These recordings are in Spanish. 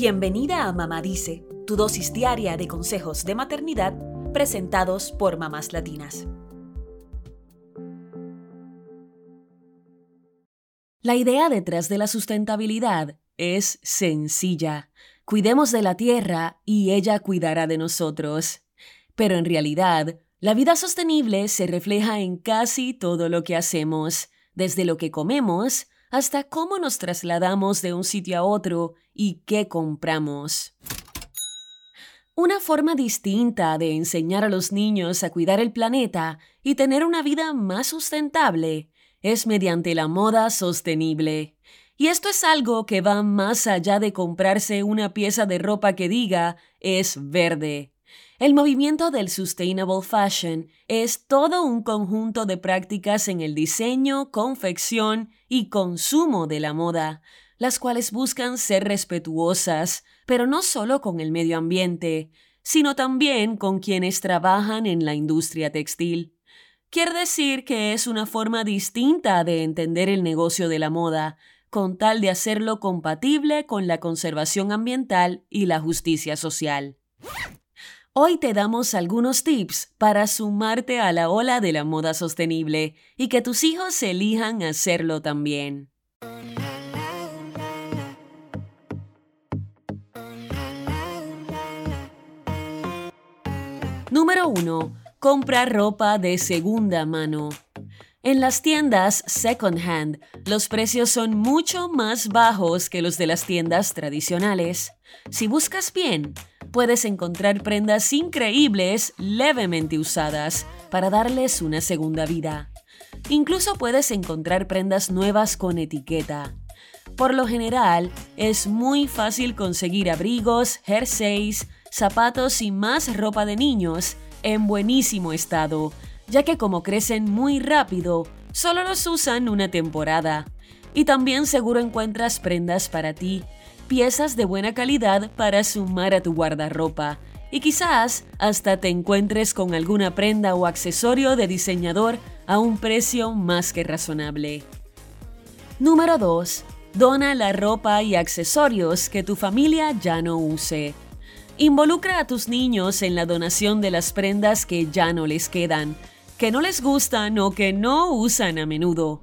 Bienvenida a Mamá Dice, tu dosis diaria de consejos de maternidad presentados por mamás latinas. La idea detrás de la sustentabilidad es sencilla. Cuidemos de la tierra y ella cuidará de nosotros. Pero en realidad, la vida sostenible se refleja en casi todo lo que hacemos, desde lo que comemos hasta cómo nos trasladamos de un sitio a otro y qué compramos. Una forma distinta de enseñar a los niños a cuidar el planeta y tener una vida más sustentable es mediante la moda sostenible. Y esto es algo que va más allá de comprarse una pieza de ropa que diga es verde. El movimiento del Sustainable Fashion es todo un conjunto de prácticas en el diseño, confección y consumo de la moda, las cuales buscan ser respetuosas, pero no solo con el medio ambiente, sino también con quienes trabajan en la industria textil. Quiere decir que es una forma distinta de entender el negocio de la moda, con tal de hacerlo compatible con la conservación ambiental y la justicia social. Hoy te damos algunos tips para sumarte a la ola de la moda sostenible y que tus hijos elijan hacerlo también. Número 1. Compra ropa de segunda mano. En las tiendas second hand, los precios son mucho más bajos que los de las tiendas tradicionales. Si buscas bien, puedes encontrar prendas increíbles levemente usadas para darles una segunda vida. Incluso puedes encontrar prendas nuevas con etiqueta. Por lo general, es muy fácil conseguir abrigos, jerseys, zapatos y más ropa de niños en buenísimo estado, ya que como crecen muy rápido, solo los usan una temporada. Y también seguro encuentras prendas para ti, piezas de buena calidad para sumar a tu guardarropa. Y quizás hasta te encuentres con alguna prenda o accesorio de diseñador a un precio más que razonable. Número 2. Dona la ropa y accesorios que tu familia ya no use. Involucra a tus niños en la donación de las prendas que ya no les quedan, que no les gustan o que no usan a menudo.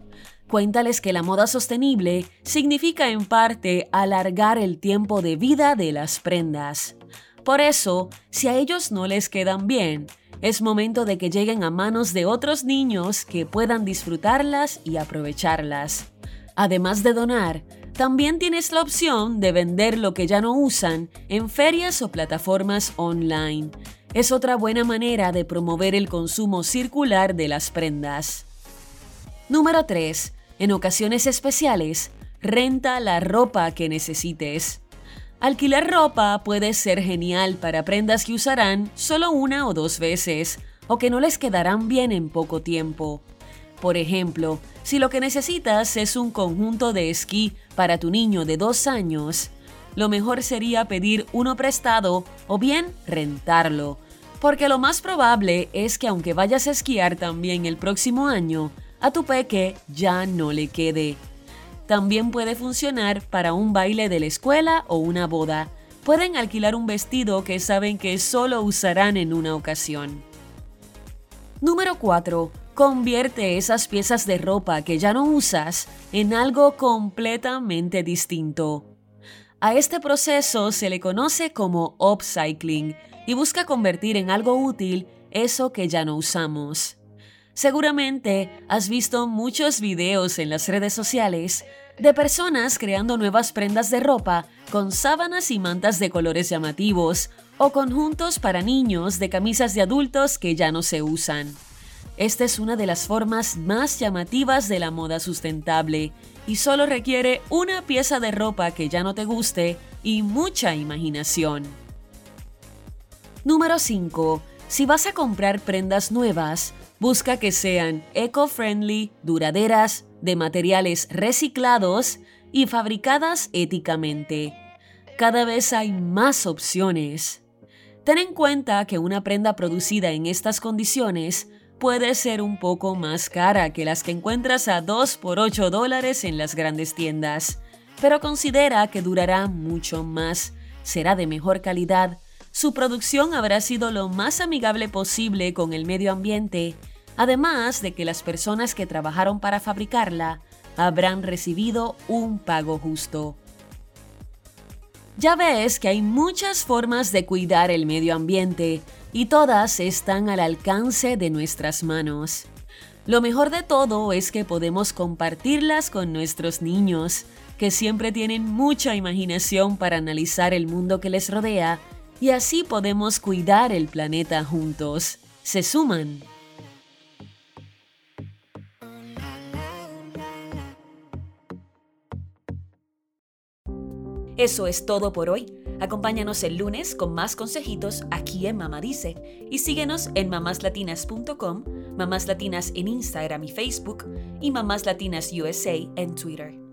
Cuéntales que la moda sostenible significa en parte alargar el tiempo de vida de las prendas. Por eso, si a ellos no les quedan bien, es momento de que lleguen a manos de otros niños que puedan disfrutarlas y aprovecharlas. Además de donar, también tienes la opción de vender lo que ya no usan en ferias o plataformas online. Es otra buena manera de promover el consumo circular de las prendas. Número 3. En ocasiones especiales, renta la ropa que necesites. Alquilar ropa puede ser genial para prendas que usarán solo una o dos veces o que no les quedarán bien en poco tiempo. Por ejemplo, si lo que necesitas es un conjunto de esquí para tu niño de dos años, lo mejor sería pedir uno prestado o bien rentarlo, porque lo más probable es que aunque vayas a esquiar también el próximo año, a tu peque ya no le quede. También puede funcionar para un baile de la escuela o una boda. Pueden alquilar un vestido que saben que solo usarán en una ocasión. Número 4. Convierte esas piezas de ropa que ya no usas en algo completamente distinto. A este proceso se le conoce como upcycling y busca convertir en algo útil eso que ya no usamos. Seguramente has visto muchos videos en las redes sociales de personas creando nuevas prendas de ropa con sábanas y mantas de colores llamativos o conjuntos para niños de camisas de adultos que ya no se usan. Esta es una de las formas más llamativas de la moda sustentable y solo requiere una pieza de ropa que ya no te guste y mucha imaginación. Número 5. Si vas a comprar prendas nuevas, Busca que sean eco-friendly, duraderas, de materiales reciclados y fabricadas éticamente. Cada vez hay más opciones. Ten en cuenta que una prenda producida en estas condiciones puede ser un poco más cara que las que encuentras a 2 por 8 dólares en las grandes tiendas, pero considera que durará mucho más, será de mejor calidad, su producción habrá sido lo más amigable posible con el medio ambiente, además de que las personas que trabajaron para fabricarla habrán recibido un pago justo. Ya ves que hay muchas formas de cuidar el medio ambiente y todas están al alcance de nuestras manos. Lo mejor de todo es que podemos compartirlas con nuestros niños, que siempre tienen mucha imaginación para analizar el mundo que les rodea y así podemos cuidar el planeta juntos. ¿Se suman? Eso es todo por hoy. Acompáñanos el lunes con más consejitos aquí en Mamá Dice y síguenos en mamáslatinas.com, Mamás Latinas en Instagram y Facebook y Mamás Latinas USA en Twitter.